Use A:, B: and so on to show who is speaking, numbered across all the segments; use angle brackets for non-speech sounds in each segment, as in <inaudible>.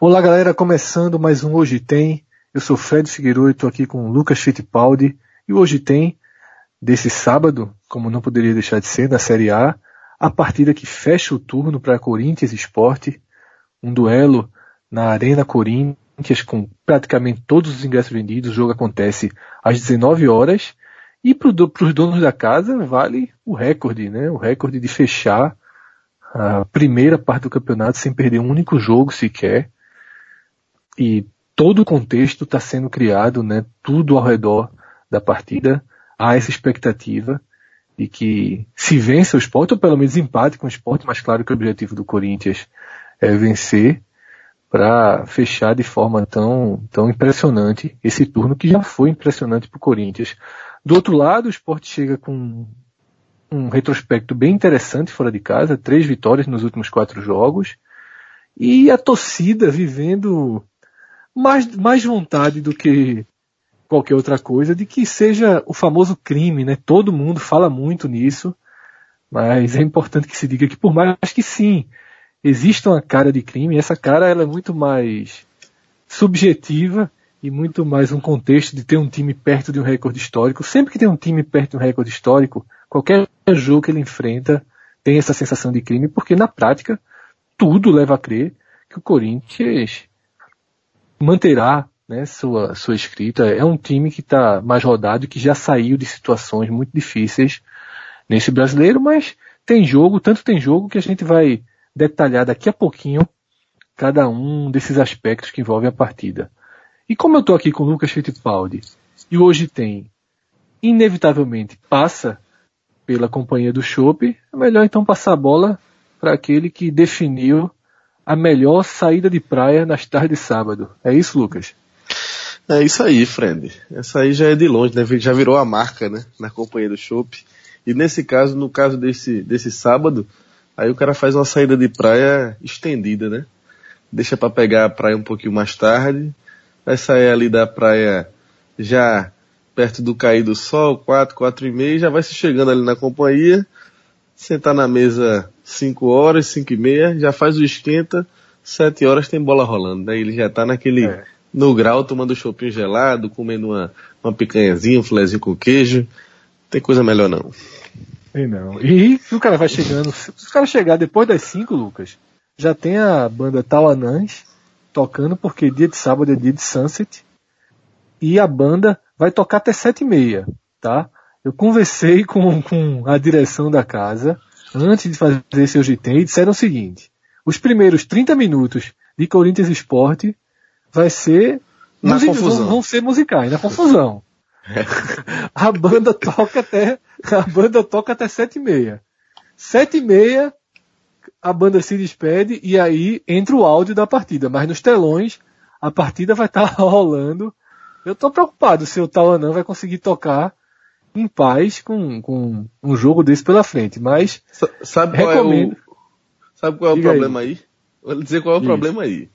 A: Olá galera, começando mais um Hoje Tem. Eu sou Fred Figueiredo estou aqui com o Lucas Fittipaldi. E Hoje Tem, desse sábado, como não poderia deixar de ser, na Série A, a partida que fecha o turno para Corinthians Esporte. Um duelo na Arena Corinthians com praticamente todos os ingressos vendidos. O jogo acontece às 19 horas. E para os donos da casa vale o recorde, né? O recorde de fechar a primeira parte do campeonato sem perder um único jogo sequer e todo o contexto está sendo criado, né, tudo ao redor da partida, há essa expectativa de que se vença o esporte, ou pelo menos empate com o esporte, mas claro que o objetivo do Corinthians é vencer para fechar de forma tão, tão impressionante esse turno que já foi impressionante para o Corinthians. Do outro lado, o esporte chega com um retrospecto bem interessante fora de casa, três vitórias nos últimos quatro jogos, e a torcida vivendo mais, mais vontade do que qualquer outra coisa de que seja o famoso crime, né? Todo mundo fala muito nisso, mas é importante que se diga que por mais que sim, exista uma cara de crime, essa cara ela é muito mais subjetiva e muito mais um contexto de ter um time perto de um recorde histórico. Sempre que tem um time perto de um recorde histórico, qualquer jogo que ele enfrenta tem essa sensação de crime, porque na prática tudo leva a crer que o Corinthians manterá né, sua, sua escrita. É um time que está mais rodado e que já saiu de situações muito difíceis nesse brasileiro, mas tem jogo, tanto tem jogo que a gente vai detalhar daqui a pouquinho cada um desses aspectos que envolvem a partida. E como eu estou aqui com o Lucas Fittipaldi e hoje tem, inevitavelmente, passa pela companhia do Chopp, é melhor então passar a bola para aquele que definiu a melhor saída de praia nas tardes de sábado. É isso, Lucas?
B: É isso aí, Fred. Essa aí já é de longe, né? Já virou a marca, né? Na companhia do Chopp. E nesse caso, no caso desse, desse sábado, aí o cara faz uma saída de praia estendida, né? Deixa para pegar a praia um pouquinho mais tarde, vai sair ali da praia já perto do cair do sol, quatro, quatro e meia, já vai se chegando ali na companhia, sentar na mesa 5 horas, 5 e meia, já faz o esquenta, 7 horas tem bola rolando. Daí ele já tá naquele, é. no grau, tomando chopinho gelado, comendo uma, uma picanhazinha, um filézinho com queijo. Tem coisa melhor não.
A: E não. E se o cara vai chegando, se o cara chegar depois das 5, Lucas, já tem a banda Tawanãs tocando, porque dia de sábado é dia de Sunset. E a banda vai tocar até 7 e meia, tá? Eu conversei com, com a direção da casa antes de fazer seu GT, disseram o seguinte: os primeiros 30 minutos de Corinthians Esporte vai ser
B: na confusão.
A: Vão, vão ser musicais, na confusão. <laughs> a banda toca até a banda toca até sete e meia. Sete e meia a banda se despede e aí entra o áudio da partida. Mas nos telões a partida vai estar tá <laughs> rolando. Eu tô preocupado se o Tauanã vai conseguir tocar em paz com, com um jogo desse pela frente. Mas
B: sabe qual recomendo. é o, sabe qual é o problema aí? aí? Vou dizer qual é o Isso. problema aí.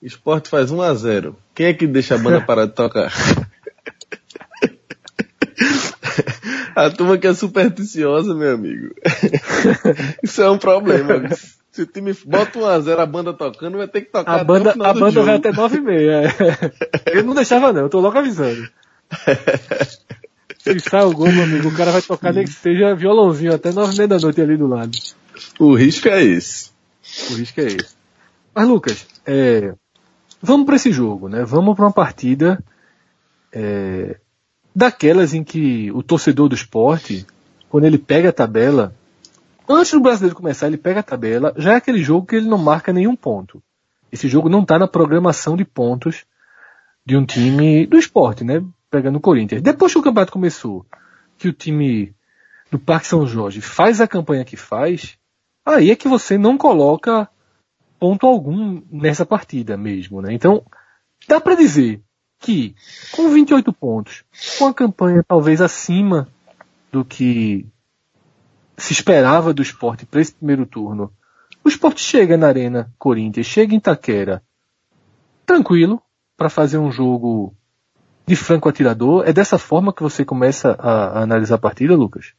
B: Esporte faz 1 a 0 Quem é que deixa a banda parar de tocar? <laughs> a turma que é supersticiosa, meu amigo. <laughs> Isso é um problema. Se o time bota 1 a 0 a banda tocando, vai ter que tocar
A: a banda, A banda vai até 9 e meia. É. Eu não deixava não, eu tô logo avisando. <laughs> Se sai o gol, meu amigo, o cara vai tocar nem que seja violãozinho até nove meia da noite ali do lado.
B: O risco é esse.
A: O risco é esse. Mas Lucas, é, vamos para esse jogo, né? Vamos para uma partida é, daquelas em que o torcedor do esporte, quando ele pega a tabela, antes do brasileiro começar, ele pega a tabela, já é aquele jogo que ele não marca nenhum ponto. Esse jogo não está na programação de pontos de um time do esporte, né? Pegando o Corinthians. Depois que o campeonato começou, que o time do Parque São Jorge faz a campanha que faz, aí é que você não coloca ponto algum nessa partida mesmo, né? Então, dá para dizer que com 28 pontos, com a campanha talvez acima do que se esperava do esporte para esse primeiro turno, o esporte chega na Arena Corinthians, chega em Taquera, tranquilo, para fazer um jogo de franco atirador. É dessa forma que você começa a, a analisar a partida, Lucas?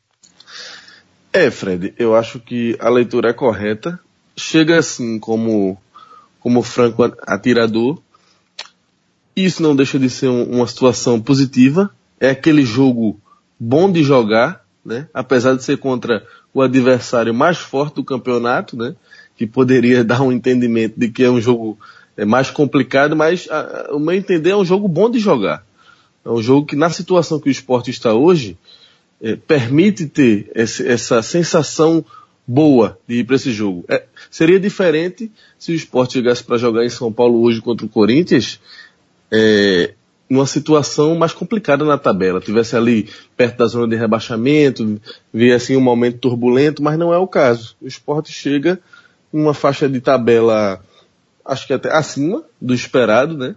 B: É, Fred, eu acho que a leitura é correta. Chega assim como como franco atirador. Isso não deixa de ser um, uma situação positiva. É aquele jogo bom de jogar, né? Apesar de ser contra o adversário mais forte do campeonato, né? Que poderia <laughs> dar um entendimento de que é um jogo é, mais complicado, mas a, a, o meu entender é um jogo bom de jogar. É um jogo que na situação que o esporte está hoje, é, permite ter esse, essa sensação boa de ir para esse jogo. É, seria diferente se o esporte chegasse para jogar em São Paulo hoje contra o Corinthians, é, numa situação mais complicada na tabela, tivesse ali perto da zona de rebaixamento, viesse um momento turbulento, mas não é o caso. O esporte chega em uma faixa de tabela, acho que até acima do esperado, né?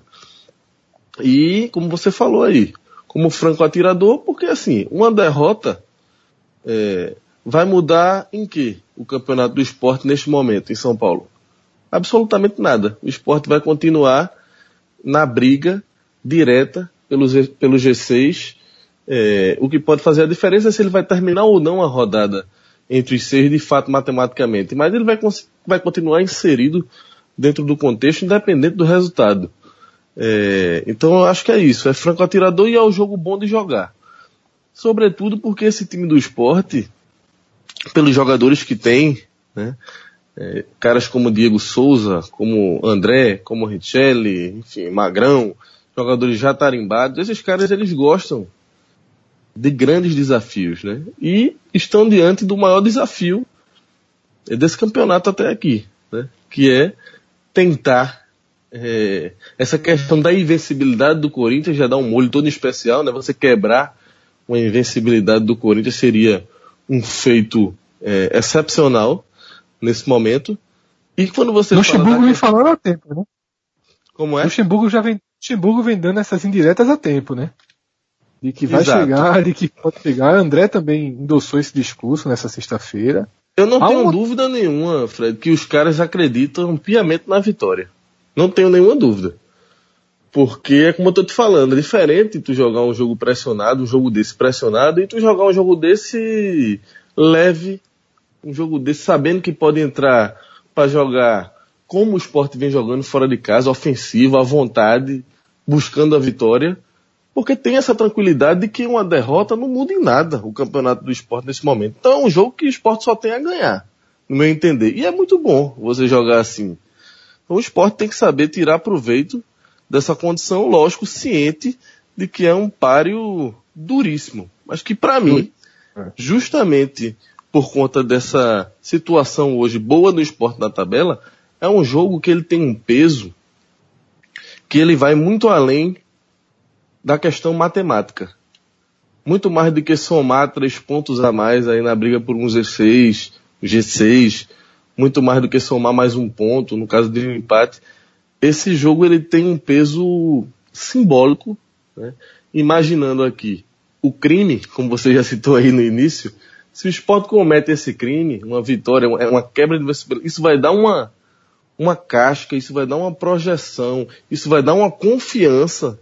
B: E, como você falou aí, como franco atirador, porque assim, uma derrota é, vai mudar em que o campeonato do esporte neste momento em São Paulo? Absolutamente nada. O esporte vai continuar na briga direta pelo, pelo G6. É, o que pode fazer a diferença é se ele vai terminar ou não a rodada entre os seis de fato matematicamente. Mas ele vai, vai continuar inserido dentro do contexto, independente do resultado. É, então eu acho que é isso, é franco atirador e é o jogo bom de jogar. Sobretudo porque esse time do esporte, pelos jogadores que tem, né, é, caras como Diego Souza, como André, como Richelli, enfim, Magrão, jogadores já tarimbados, esses caras eles gostam de grandes desafios, né? E estão diante do maior desafio desse campeonato até aqui, né? Que é tentar é, essa questão da invencibilidade do Corinthians já dá um molho todo especial, né? Você quebrar uma invencibilidade do Corinthians seria um feito é, excepcional nesse momento. E quando você
A: Luxemburgo fala vem falando há tempo, né?
B: Como é?
A: Luxemburgo já vem, Luxemburgo vem dando essas indiretas há tempo, né? De que vai Exato. chegar, de que pode chegar. André também endossou esse discurso nessa sexta-feira.
B: Eu não Há tenho uma... dúvida nenhuma, Fred, que os caras acreditam piamente na vitória. Não tenho nenhuma dúvida. Porque é como eu tô te falando, é diferente tu jogar um jogo pressionado, um jogo desse pressionado, e tu jogar um jogo desse leve, um jogo desse sabendo que pode entrar para jogar como o esporte vem jogando fora de casa, ofensivo, à vontade, buscando a vitória, porque tem essa tranquilidade de que uma derrota não muda em nada o campeonato do esporte nesse momento. Então é um jogo que o esporte só tem a ganhar, no meu entender. E é muito bom você jogar assim. Então o esporte tem que saber tirar proveito dessa condição, lógico, ciente de que é um páreo duríssimo. Mas que para mim, é. justamente por conta dessa situação hoje boa no esporte na tabela, é um jogo que ele tem um peso que ele vai muito além da questão matemática. Muito mais do que somar três pontos a mais aí na briga por um G6, G6, muito mais do que somar mais um ponto, no caso de um empate. Esse jogo ele tem um peso simbólico, né? imaginando aqui o crime, como você já citou aí no início, se o esporte comete esse crime, uma vitória, uma quebra de isso vai dar uma, uma casca, isso vai dar uma projeção, isso vai dar uma confiança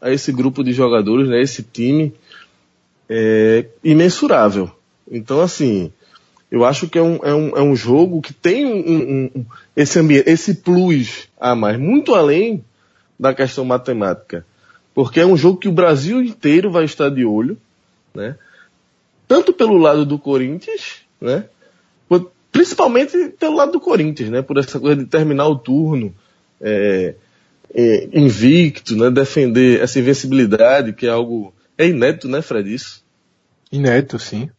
B: a esse grupo de jogadores, né, esse time, é, imensurável. Então, assim, eu acho que é um, é um, é um jogo que tem um, um, esse ambiente, esse plus a mais, muito além da questão matemática. Porque é um jogo que o Brasil inteiro vai estar de olho, né? Tanto pelo lado do Corinthians, né? Principalmente pelo lado do Corinthians, né? Por essa coisa de terminar o turno é, é, invicto, né? Defender essa invencibilidade, que é algo... É inédito, né, Fred? Isso?
A: Inédito, sim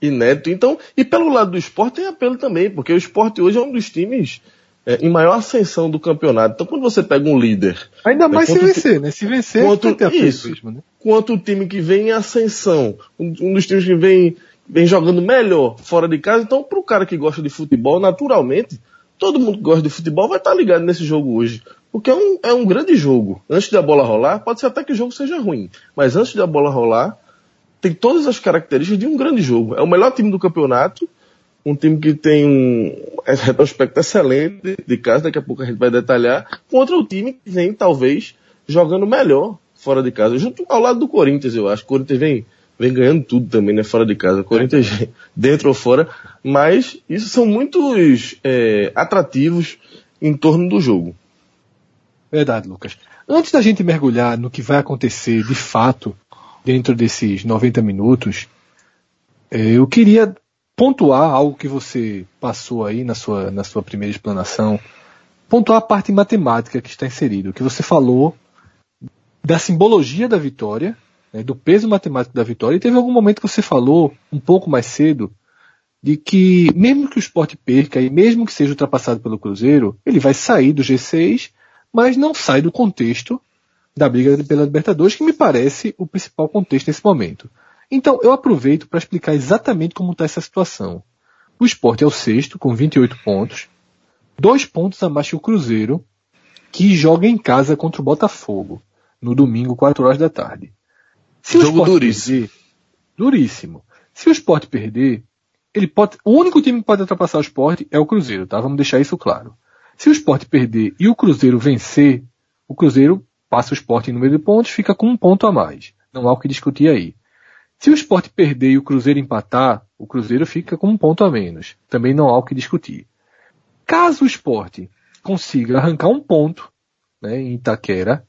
B: inédito. Então, e pelo lado do esporte tem apelo também, porque o esporte hoje é um dos times é, em maior ascensão do campeonato. Então, quando você pega um líder.
A: Ainda mais se vencer, né? Se vencer,
B: quanto, isso, mesmo, né? Quanto o time que vem em ascensão, um, um dos times que vem, vem jogando melhor fora de casa. Então, para o cara que gosta de futebol, naturalmente, todo mundo que gosta de futebol vai estar ligado nesse jogo hoje. Porque é um, é um grande jogo. Antes da bola rolar, pode ser até que o jogo seja ruim. Mas antes da bola rolar, tem todas as características de um grande jogo. É o melhor time do campeonato, um time que tem um retrospecto excelente de casa, daqui a pouco a gente vai detalhar, contra o time que vem, talvez, jogando melhor fora de casa, junto ao lado do Corinthians, eu acho. O Corinthians vem, vem ganhando tudo também, né, fora de casa. O Corinthians <laughs> dentro ou fora, mas isso são muitos é, atrativos, em torno do jogo.
A: Verdade, Lucas. Antes da gente mergulhar no que vai acontecer de fato dentro desses 90 minutos, é, eu queria pontuar algo que você passou aí na sua, na sua primeira explanação, pontuar a parte matemática que está inserido, que você falou da simbologia da vitória, né, do peso matemático da vitória, e teve algum momento que você falou, um pouco mais cedo, de que mesmo que o esporte perca e mesmo que seja ultrapassado pelo Cruzeiro, ele vai sair do G6, mas não sai do contexto da briga pela Libertadores, que me parece o principal contexto nesse momento. Então, eu aproveito para explicar exatamente como está essa situação. O esporte é o sexto, com 28 pontos, dois pontos a mais que o Cruzeiro, que joga em casa contra o Botafogo, no domingo, 4 horas da tarde.
B: Se Jogo duríssimo. Perder,
A: duríssimo. Se o esporte perder, ele pode. O único time que pode ultrapassar o esporte é o Cruzeiro, tá? Vamos deixar isso claro. Se o esporte perder e o Cruzeiro vencer, o Cruzeiro passa o esporte em número de pontos, fica com um ponto a mais. Não há o que discutir aí. Se o esporte perder e o Cruzeiro empatar, o Cruzeiro fica com um ponto a menos. Também não há o que discutir. Caso o esporte consiga arrancar um ponto né, em Itaquera,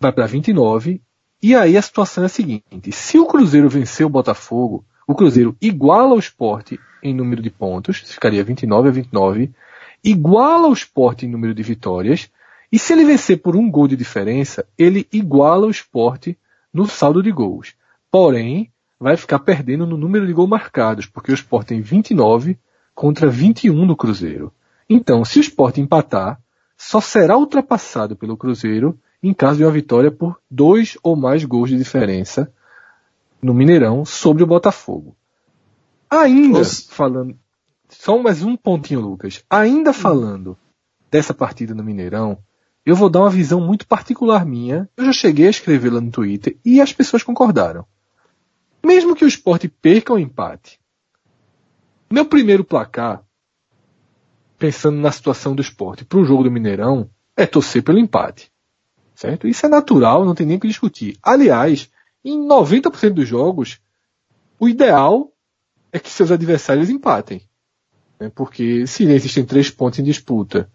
A: vai para 29. E aí a situação é a seguinte: se o Cruzeiro vencer o Botafogo, o Cruzeiro iguala o esporte em número de pontos, ficaria 29 a 29, iguala o esporte em número de vitórias, e se ele vencer por um gol de diferença, ele iguala o esporte no saldo de gols. Porém, vai ficar perdendo no número de gols marcados, porque o Sport tem 29 contra 21 do Cruzeiro. Então, se o Sport empatar, só será ultrapassado pelo Cruzeiro em caso de uma vitória por dois ou mais gols de diferença no Mineirão sobre o Botafogo. Ainda Nossa. falando, só mais um pontinho, Lucas. Ainda falando dessa partida no Mineirão, eu vou dar uma visão muito particular minha. Eu já cheguei a escrevê-la no Twitter e as pessoas concordaram. Mesmo que o esporte perca o empate, meu primeiro placar, pensando na situação do esporte para o jogo do Mineirão, é torcer pelo empate. Certo? Isso é natural, não tem nem o que discutir. Aliás, em 90% dos jogos, o ideal é que seus adversários empatem. Né? Porque se existem três pontos em disputa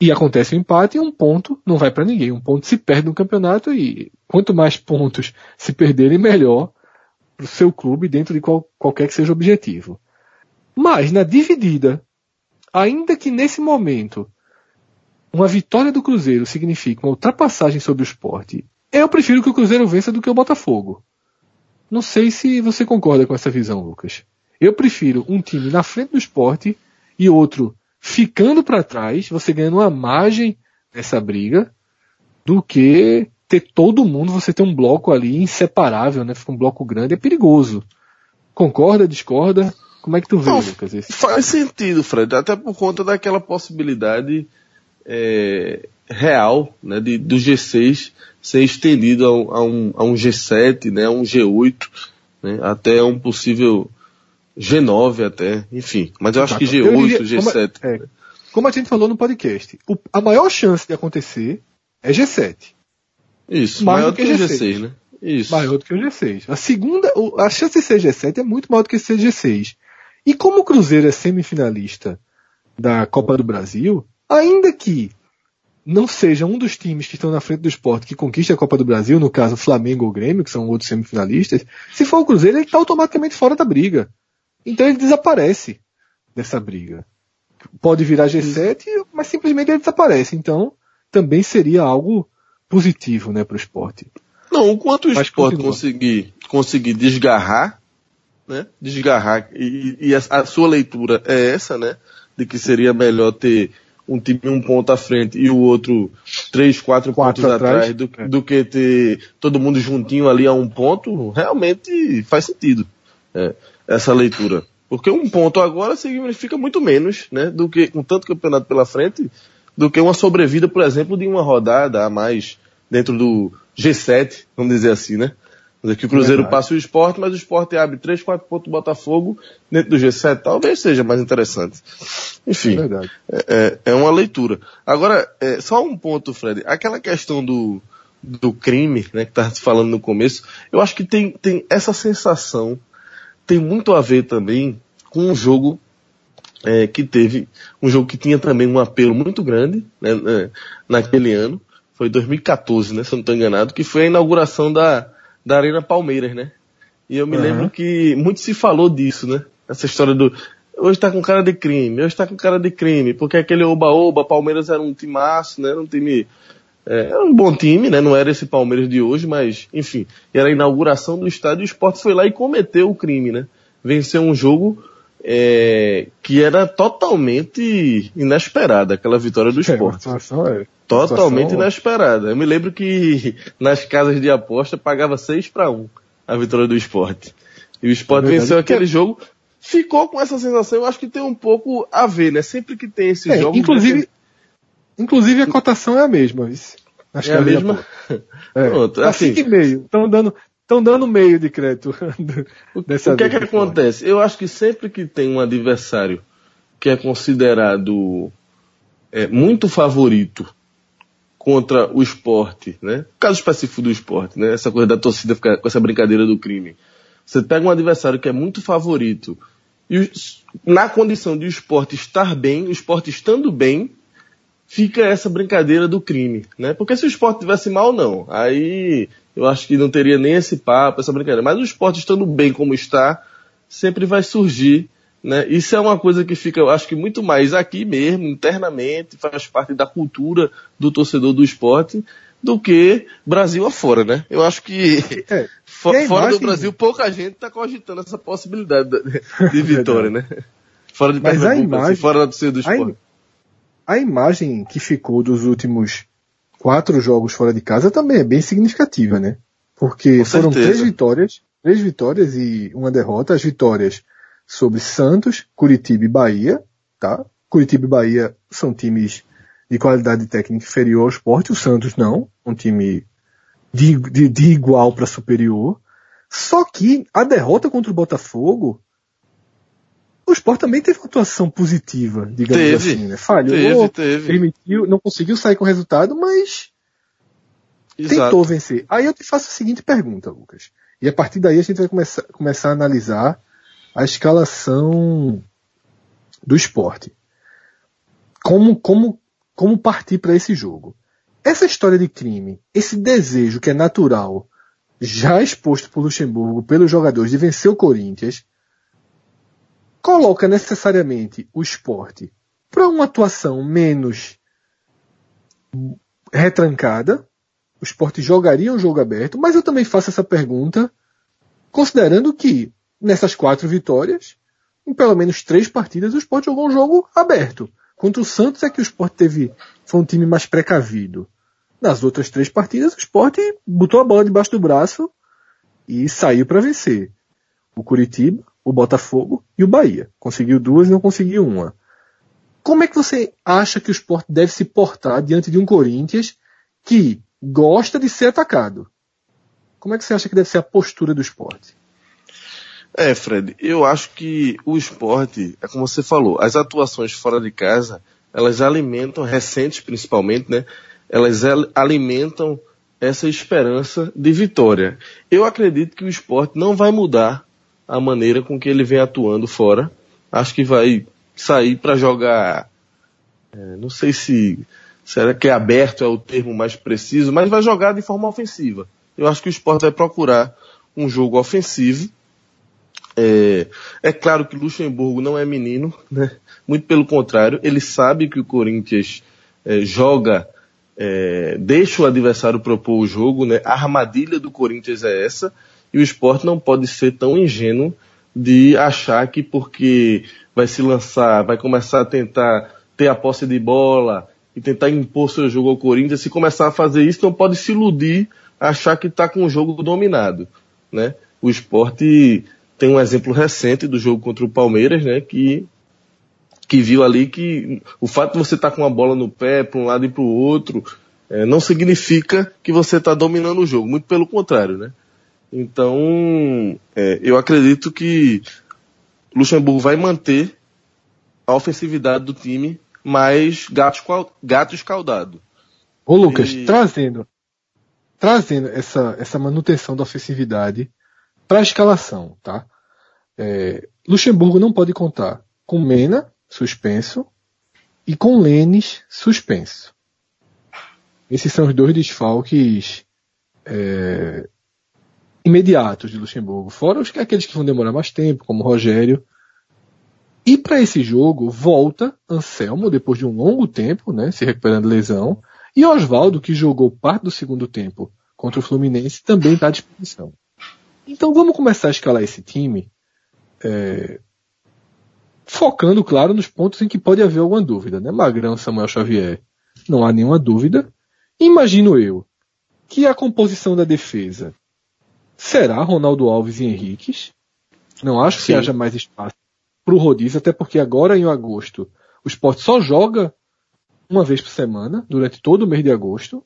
A: e acontece um empate, um ponto não vai para ninguém. Um ponto se perde no campeonato e quanto mais pontos se perderem, melhor para o seu clube dentro de qual, qualquer que seja o objetivo. Mas na dividida, ainda que nesse momento uma vitória do Cruzeiro signifique uma ultrapassagem sobre o esporte, eu prefiro que o Cruzeiro vença do que o Botafogo. Não sei se você concorda com essa visão, Lucas. Eu prefiro um time na frente do esporte e outro ficando para trás, você ganhando uma margem nessa briga, do que ter todo mundo, você ter um bloco ali inseparável, né? Fica um bloco grande, é perigoso. Concorda, discorda? Como é que tu vê, Não, Lucas? Esse?
B: Faz sentido, Fred, até por conta daquela possibilidade é, real né, de, do G6 ser estendido a, a, um, a um G7, né, a um G8, né, até um possível G9 até, enfim. Mas eu acho que G8, diria, G7.
A: Como, é, como a gente falou no podcast, o, a maior chance de acontecer é G7.
B: Isso, maior, maior do que, que G6, G6, né?
A: Isso. Maior do que o G6. A segunda, a chance de ser G7 é muito maior do que ser G6. E como o Cruzeiro é semifinalista da Copa do Brasil, ainda que não seja um dos times que estão na frente do esporte que conquista a Copa do Brasil, no caso Flamengo ou Grêmio, que são outros semifinalistas, se for o Cruzeiro, ele está automaticamente fora da briga. Então ele desaparece dessa briga. Pode virar G7, mas simplesmente ele desaparece. Então também seria algo positivo né, para o esporte.
B: Não, o quanto o mas esporte conseguir, conseguir desgarrar, né, desgarrar, e, e a, a, sua leitura é essa, né, de que seria melhor ter um time um ponto à frente e o outro três, quatro, quatro pontos atrás, atrás do, é. do, que ter todo mundo juntinho ali a um ponto, realmente faz sentido. É essa leitura. Porque um ponto agora significa muito menos, né, do que com tanto campeonato pela frente, do que uma sobrevida, por exemplo, de uma rodada a mais dentro do G7, vamos dizer assim, né? que o Cruzeiro Verdade. passa o esporte, mas o esporte abre 3, 4 pontos do Botafogo dentro do G7, talvez seja mais interessante. Enfim, é, é, é uma leitura. Agora, é, só um ponto, Fred. Aquela questão do, do crime, né, que tá falando no começo, eu acho que tem, tem essa sensação tem muito a ver também com um jogo é, que teve um jogo que tinha também um apelo muito grande né, né naquele ano, foi 2014, né, se eu não estou enganado, que foi a inauguração da, da Arena Palmeiras, né? E eu me uhum. lembro que muito se falou disso, né? Essa história do hoje está com cara de crime, hoje está com cara de crime, porque aquele oba-oba, Palmeiras era um timaço, né? Era um time é, era um bom time, né? Não era esse Palmeiras de hoje, mas, enfim, era a inauguração do estádio e o Sport foi lá e cometeu o crime, né? Venceu um jogo é, que era totalmente inesperada, aquela vitória do. É, é, totalmente inesperada. Eu me lembro que <laughs> nas casas de aposta pagava 6 para 1 a vitória do Sport. E o Sport é venceu aquele jogo, ficou com essa sensação, eu acho que tem um pouco a ver, né? Sempre que tem esses é, jogos.
A: Inclusive, Inclusive a cotação é a mesma.
B: Acho é a mesma.
A: É. Pronto, tá assim, 5,5. Estão dando, estão dando meio de crédito. <laughs>
B: O que é que acontece? Eu acho que sempre que tem um adversário que é considerado é, muito favorito contra o esporte, né? O caso específico do esporte, né? Essa coisa da torcida ficar com essa brincadeira do crime. Você pega um adversário que é muito favorito e na condição de o esporte estar bem, o esporte estando bem, fica essa brincadeira do crime, né? Porque se o esporte tivesse mal, não. Aí eu acho que não teria nem esse papo, essa brincadeira. Mas o esporte estando bem como está, sempre vai surgir, né? Isso é uma coisa que fica, eu acho que muito mais aqui mesmo, internamente, faz parte da cultura do torcedor do esporte, do que Brasil afora, né? Eu acho que é, <laughs> fora imagem... do Brasil pouca gente está cogitando essa possibilidade de, de <laughs> vitória, né?
A: Fora de Mas a assim, imagem, assim, fora do torcida do esporte a imagem que ficou dos últimos quatro jogos fora de casa também é bem significativa, né? Porque foram três vitórias, três vitórias e uma derrota. As vitórias sobre Santos, Curitiba e Bahia, tá? Curitiba e Bahia são times de qualidade técnica inferior ao esporte, o Santos não, um time de, de, de igual para superior. Só que a derrota contra o Botafogo o Sport também teve uma atuação positiva, digamos teve, assim, né? Falhou, teve, teve. permitiu, não conseguiu sair com o resultado, mas Exato. tentou vencer. Aí eu te faço a seguinte pergunta, Lucas. E a partir daí a gente vai começar, começar a analisar a escalação do esporte. Como, como, como partir para esse jogo? Essa história de crime, esse desejo que é natural, já exposto por Luxemburgo, pelos jogadores, de vencer o Corinthians, coloca necessariamente o esporte para uma atuação menos retrancada. O esporte jogaria um jogo aberto, mas eu também faço essa pergunta considerando que nessas quatro vitórias, em pelo menos três partidas, o esporte jogou um jogo aberto. Contra o Santos é que o esporte teve, foi um time mais precavido. Nas outras três partidas, o esporte botou a bola debaixo do braço e saiu para vencer. O Curitiba, o Botafogo e o Bahia. Conseguiu duas e não conseguiu uma. Como é que você acha que o esporte deve se portar diante de um Corinthians que gosta de ser atacado? Como é que você acha que deve ser a postura do esporte?
B: É, Fred, eu acho que o esporte, é como você falou, as atuações fora de casa, elas alimentam, recentes principalmente, né? Elas alimentam essa esperança de vitória. Eu acredito que o esporte não vai mudar a maneira com que ele vem atuando fora. Acho que vai sair para jogar. É, não sei se será que é aberto é o termo mais preciso, mas vai jogar de forma ofensiva. Eu acho que o esporte vai procurar um jogo ofensivo. É, é claro que Luxemburgo não é menino, né? Muito pelo contrário, ele sabe que o Corinthians é, joga, é, deixa o adversário propor o jogo, né? A armadilha do Corinthians é essa. E o esporte não pode ser tão ingênuo de achar que porque vai se lançar, vai começar a tentar ter a posse de bola e tentar impor seu jogo ao Corinthians, se começar a fazer isso, não pode se iludir, achar que está com o jogo dominado. Né? O esporte tem um exemplo recente do jogo contra o Palmeiras, né, que, que viu ali que o fato de você estar tá com a bola no pé para um lado e para o outro é, não significa que você está dominando o jogo, muito pelo contrário, né? Então, é, eu acredito que Luxemburgo vai manter a ofensividade do time, mas gato, gato escaldado.
A: Ô Lucas, e... trazendo, trazendo essa, essa manutenção da ofensividade para a escalação, tá? É, Luxemburgo não pode contar com Mena, suspenso e com Lênis suspenso. Esses são os dois desfalques é, imediatos de Luxemburgo, fora os, aqueles que vão demorar mais tempo, como Rogério. E para esse jogo, volta Anselmo, depois de um longo tempo, né, se recuperando lesão, e Oswaldo, que jogou parte do segundo tempo contra o Fluminense, também está à disposição. Então vamos começar a escalar esse time, é, focando, claro, nos pontos em que pode haver alguma dúvida. Né? Magrão, Samuel Xavier, não há nenhuma dúvida. Imagino eu que a composição da defesa será Ronaldo Alves e Henriques. Não acho Sim. que haja mais espaço para o rodízio, até porque agora em agosto o esporte só joga uma vez por semana, durante todo o mês de agosto.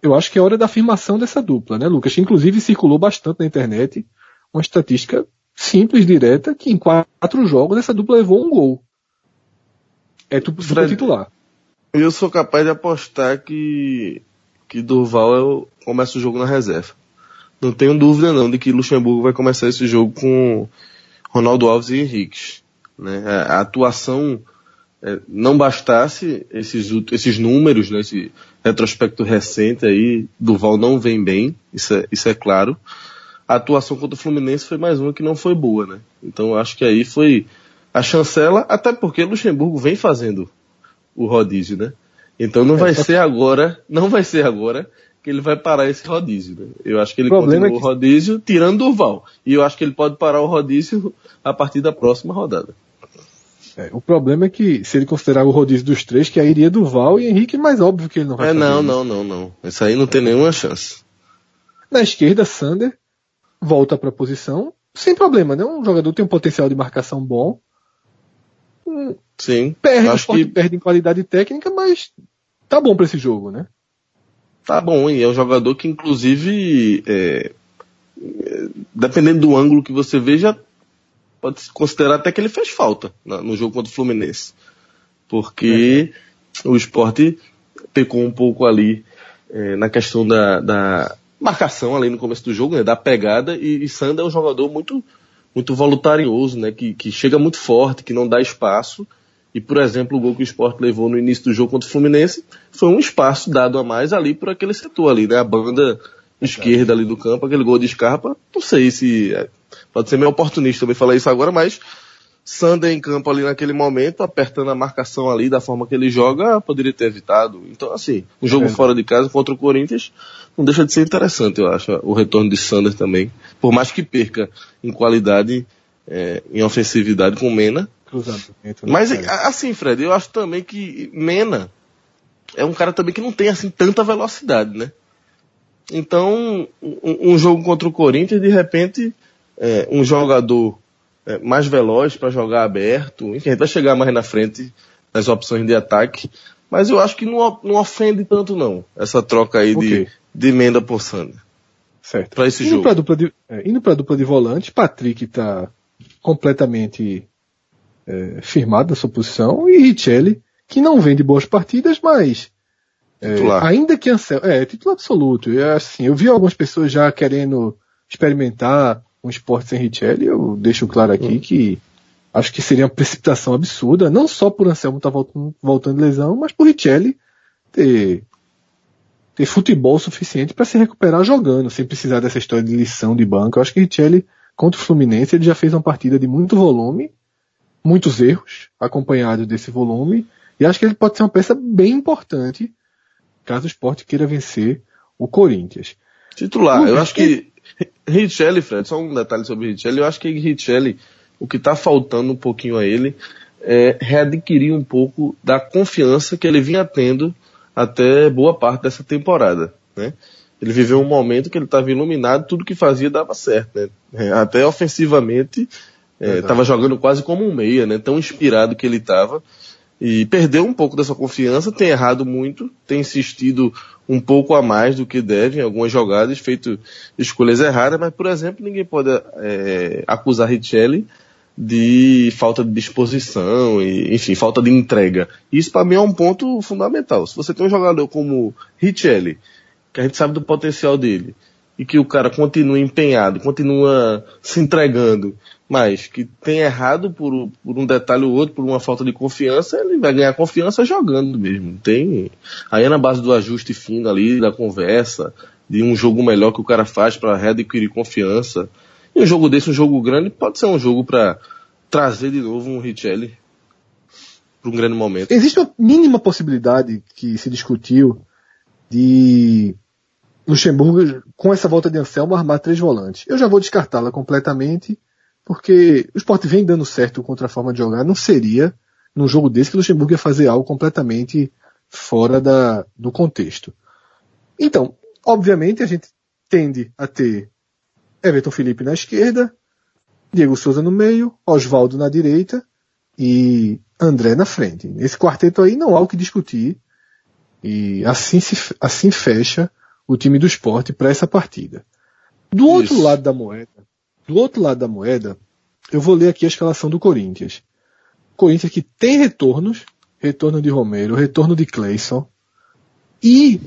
A: Eu acho que é hora da afirmação dessa dupla, né, Lucas? Inclusive circulou bastante na internet uma estatística simples, direta, que em quatro jogos essa dupla levou um gol. É tu Fred, titular.
B: Eu sou capaz de apostar que, que Durval é o, começa o jogo na reserva. Não tenho dúvida não de que Luxemburgo vai começar esse jogo com Ronaldo Alves e Henrique. Né? A, a atuação é, não bastasse esses, esses números, né, esse retrospecto recente aí, Duval não vem bem, isso é, isso é claro. A atuação contra o Fluminense foi mais uma que não foi boa, né? Então acho que aí foi a chancela, até porque Luxemburgo vem fazendo o rodízio, né? Então não é, vai ser agora, não vai ser agora que ele vai parar esse rodízio, né? Eu acho que ele continua é que... o rodízio tirando o Val. E eu acho que ele pode parar o rodízio a partir da próxima rodada.
A: É, o problema é que, se ele considerar o rodízio dos três, que aí iria Duval e Henrique, mais óbvio que ele não vai
B: É, não, isso. não, não, não. Isso aí não tem nenhuma chance.
A: Na esquerda, Sander volta para a posição, sem problema, né? Um jogador tem um potencial de marcação bom,
B: Sim.
A: Perde, acho que perde em qualidade técnica, mas tá bom para esse jogo, né?
B: Tá bom, e é um jogador que inclusive, é, é, dependendo do ângulo que você veja, pode se considerar até que ele fez falta no jogo contra o Fluminense. Porque é. o esporte pecou um pouco ali é, na questão da, da, marcação ali no começo do jogo, né, da pegada, e, e Sander é um jogador muito muito voluntarioso, né, que, que chega muito forte, que não dá espaço. E, por exemplo, o gol que o Sport levou no início do jogo contra o Fluminense foi um espaço dado a mais ali por aquele setor ali, né? A banda esquerda ali do campo, aquele gol de Scarpa. Não sei se. É, pode ser meio oportunista também falar isso agora, mas Sander em campo ali naquele momento, apertando a marcação ali da forma que ele joga, poderia ter evitado. Então, assim, um jogo é. fora de casa contra o Corinthians não deixa de ser interessante, eu acho, o retorno de Sander também. Por mais que perca em qualidade, é, em ofensividade com Mena. Né, Mas, assim, Fred, eu acho também que Mena é um cara também que não tem, assim, tanta velocidade, né? Então, um, um jogo contra o Corinthians, de repente, é, um jogador é, mais veloz para jogar aberto. Enfim, a gente vai chegar mais na frente nas opções de ataque. Mas eu acho que não, não ofende tanto não, essa troca aí okay. de, de emenda por Sander.
A: Certo. Para esse indo jogo. Pra dupla de, é, indo para dupla de volante, Patrick está completamente é, firmado na sua posição e Richelli, que não vem de boas partidas, mas é, ainda que Anselmo, é, titular absoluto. É, assim, eu vi algumas pessoas já querendo experimentar um esporte sem Richelli, eu deixo claro aqui hum. que acho que seria uma precipitação absurda, não só por Anselmo estar tá voltando, voltando de lesão, mas por Richelli ter, ter futebol suficiente para se recuperar jogando, sem precisar dessa história de lição de banco. Eu acho que Richelli, contra o Fluminense, ele já fez uma partida de muito volume, muitos erros, acompanhados desse volume, e acho que ele pode ser uma peça bem importante caso o esporte queira vencer o Corinthians.
B: Titular, eu acho que Richelli, Fred, só um detalhe sobre Richelli. Eu acho que Richelli, o que está faltando um pouquinho a ele é readquirir um pouco da confiança que ele vinha tendo até boa parte dessa temporada, né? Ele viveu um momento que ele estava iluminado, tudo que fazia dava certo, né? É, até ofensivamente, estava é, jogando quase como um meia, né? Tão inspirado que ele estava e perdeu um pouco dessa confiança, tem errado muito, tem insistido um pouco a mais do que deve em algumas jogadas, feito escolhas erradas, mas, por exemplo, ninguém pode é, acusar Richelli de falta de disposição e, enfim, falta de entrega. Isso para mim é um ponto fundamental. Se você tem um jogador como Richelli, que a gente sabe do potencial dele, e que o cara continua empenhado, continua se entregando, mas que tem errado por, por um detalhe ou outro, por uma falta de confiança, ele vai ganhar confiança jogando mesmo. Tem aí é na base do ajuste fino ali, da conversa, de um jogo melhor que o cara faz para readquirir confiança. E um jogo desse, um jogo grande, pode ser um jogo para trazer de novo um Richelli para um grande momento.
A: Existe uma mínima possibilidade que se discutiu de Luxemburgo, com essa volta de Anselmo, armar três volantes. Eu já vou descartá-la completamente, porque o esporte vem dando certo contra a forma de jogar. Não seria, num jogo desse, que o Luxemburgo ia fazer algo completamente fora da, do contexto. Então, obviamente, a gente tende a ter Everton Felipe na esquerda, Diego Souza no meio, Oswaldo na direita e André na frente. Esse quarteto aí não há o que discutir. E assim, se, assim fecha o time do esporte para essa partida. Do outro Isso. lado da moeda, do outro lado da moeda, eu vou ler aqui a escalação do Corinthians. Corinthians que tem retornos, retorno de Romero, retorno de Cleison, e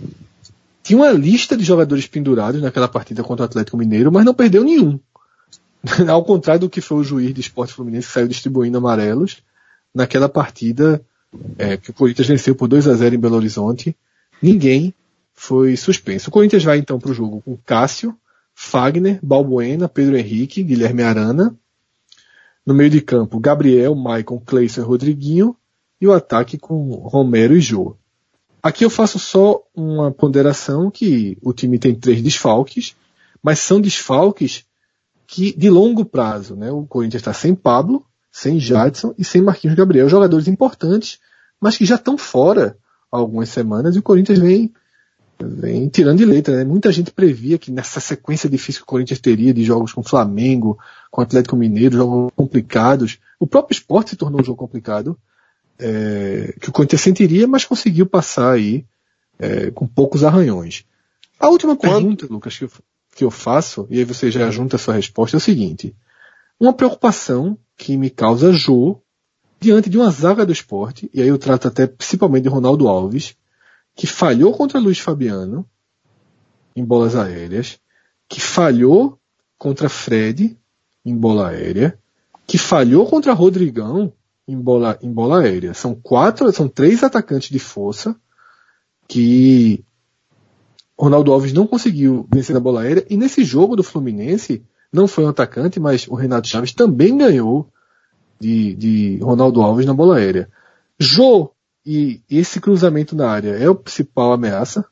A: tinha uma lista de jogadores pendurados naquela partida contra o Atlético Mineiro, mas não perdeu nenhum. <laughs> Ao contrário do que foi o juiz de esporte fluminense que saiu distribuindo amarelos naquela partida é, que o Corinthians venceu por 2 a 0 em Belo Horizonte, ninguém foi suspenso. O Corinthians vai então para o jogo com Cássio, Fagner, Balbuena, Pedro Henrique, Guilherme Arana. No meio de campo, Gabriel, Maicon, Cleison e Rodriguinho. E o ataque com Romero e Jô. Aqui eu faço só uma ponderação que o time tem três desfalques, mas são desfalques que de longo prazo, né? O Corinthians está sem Pablo, sem Jadson e sem Marquinhos Gabriel, jogadores importantes, mas que já estão fora há algumas semanas e o Corinthians vem, vem tirando de letra. Né? Muita gente previa que nessa sequência difícil que o Corinthians teria de jogos com Flamengo, com Atlético Mineiro, jogos complicados, o próprio esporte se tornou um jogo complicado, é, que o Corinthians sentiria, mas conseguiu passar aí é, com poucos arranhões. A última pergunta, Lucas, que eu, que eu faço, e aí você já junta a sua resposta, é o seguinte. Uma preocupação que me causa Jô diante de uma zaga do esporte, e aí eu trato até principalmente de Ronaldo Alves, que falhou contra Luiz Fabiano em bolas aéreas, que falhou contra Fred em bola aérea, que falhou contra Rodrigão em bola, em bola aérea. São quatro, são três atacantes de força que Ronaldo Alves não conseguiu vencer na bola aérea, e nesse jogo do Fluminense, não foi um atacante, mas o Renato Chaves também ganhou de, de Ronaldo Alves na bola aérea. Jô e esse cruzamento na área é o principal ameaça?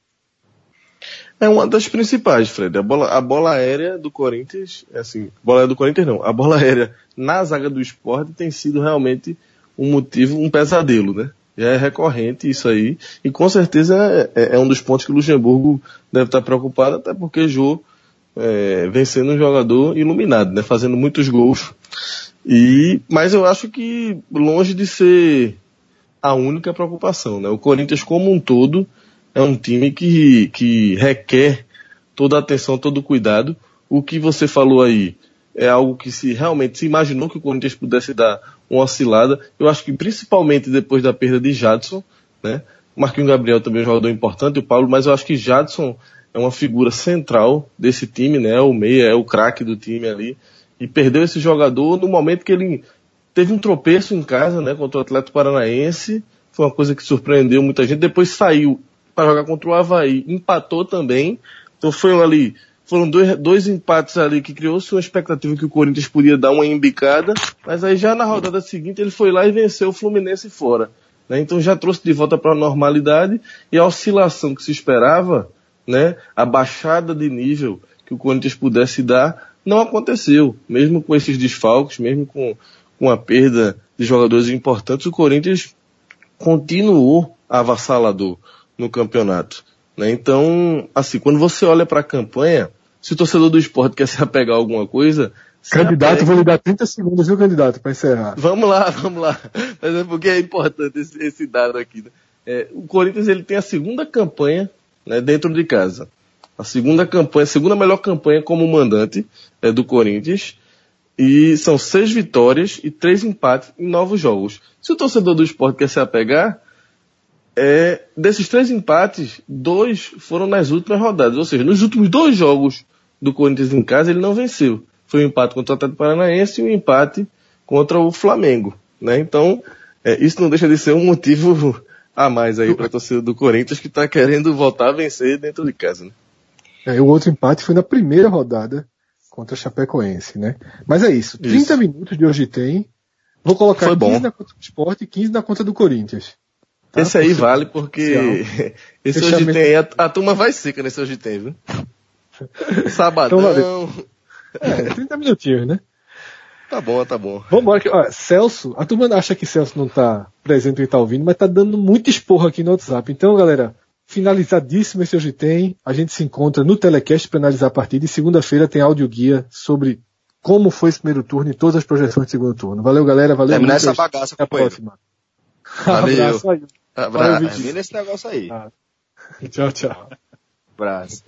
B: É uma das principais, Fred. A bola, a bola aérea do Corinthians, é assim, bola aérea do Corinthians não, a bola aérea na zaga do esporte tem sido realmente um motivo, um pesadelo, né? Já é recorrente isso aí, e com certeza é, é, é um dos pontos que o Luxemburgo deve estar preocupado, até porque Jô é, vem sendo um jogador iluminado, né? Fazendo muitos gols. E, mas eu acho que longe de ser a única preocupação, né? O Corinthians como um todo é um time que, que requer toda a atenção, todo o cuidado. O que você falou aí é algo que se realmente se imaginou que o Corinthians pudesse dar uma oscilada. Eu acho que principalmente depois da perda de Jadson, né? Marquinhos Gabriel também é um jogador importante, o Paulo, mas eu acho que Jadson é uma figura central desse time, né? O meia é o craque do time ali. E perdeu esse jogador no momento que ele teve um tropeço em casa, né? Contra o Atlético Paranaense. Foi uma coisa que surpreendeu muita gente. Depois saiu para jogar contra o Havaí. Empatou também. Então foi ali. Foram dois, dois empates ali que criou-se uma expectativa que o Corinthians podia dar uma embicada. Mas aí já na rodada seguinte ele foi lá e venceu o Fluminense fora. Né? Então já trouxe de volta para a normalidade. E a oscilação que se esperava né, a baixada de nível que o Corinthians pudesse dar, não aconteceu. Mesmo com esses desfalques, mesmo com, com a perda de jogadores importantes, o Corinthians continuou avassalador no campeonato. Né? Então, assim, quando você olha para a campanha, se o torcedor do esporte quer se apegar a alguma coisa.
A: Candidato, apega... vou lhe dar 30 segundos, viu, candidato, para encerrar.
B: Vamos lá, vamos lá. Mas é porque é importante esse, esse dado aqui. Né? É, o Corinthians ele tem a segunda campanha né, dentro de casa. A segunda campanha, a segunda melhor campanha como mandante é do Corinthians. E são seis vitórias e três empates em novos jogos. Se o torcedor do esporte quer se apegar, é, desses três empates, dois foram nas últimas rodadas. Ou seja, nos últimos dois jogos do Corinthians em casa ele não venceu. Foi um empate contra o Atlético Paranaense e um empate contra o Flamengo. Né? Então, é, isso não deixa de ser um motivo a mais aí para a torcida do Corinthians que está querendo voltar a vencer dentro de casa. Né?
A: É, o outro empate foi na primeira rodada contra a Chapecoense, né? Mas é isso. 30 isso. minutos de hoje tem. Vou colocar foi 15 bom. na conta do esporte e 15 na conta do Corinthians.
B: Tá? Esse aí vale porque <laughs> esse hoje tem, a, a, turma vai seca nesse hoje tem, viu? <laughs> Sabadão. Então,
A: é, 30 minutinhos, né?
B: Tá bom, tá bom.
A: Vamos aqui. Olha, Celso, a turma acha que Celso não tá presente e tá ouvindo, mas tá dando muito esporro aqui no WhatsApp. Então, galera, finalizadíssimo esse hoje tem. A gente se encontra no Telecast para analisar a partida e segunda-feira tem áudio guia sobre como foi esse primeiro turno e todas as projeções de segundo turno. Valeu, galera. Valeu.
B: Terminar essa bagaça
A: Até a próxima.
B: Valeu. Abraço aí. Abraço. Termina esse negócio aí.
A: Ah. Tchau, tchau.
B: Abraço.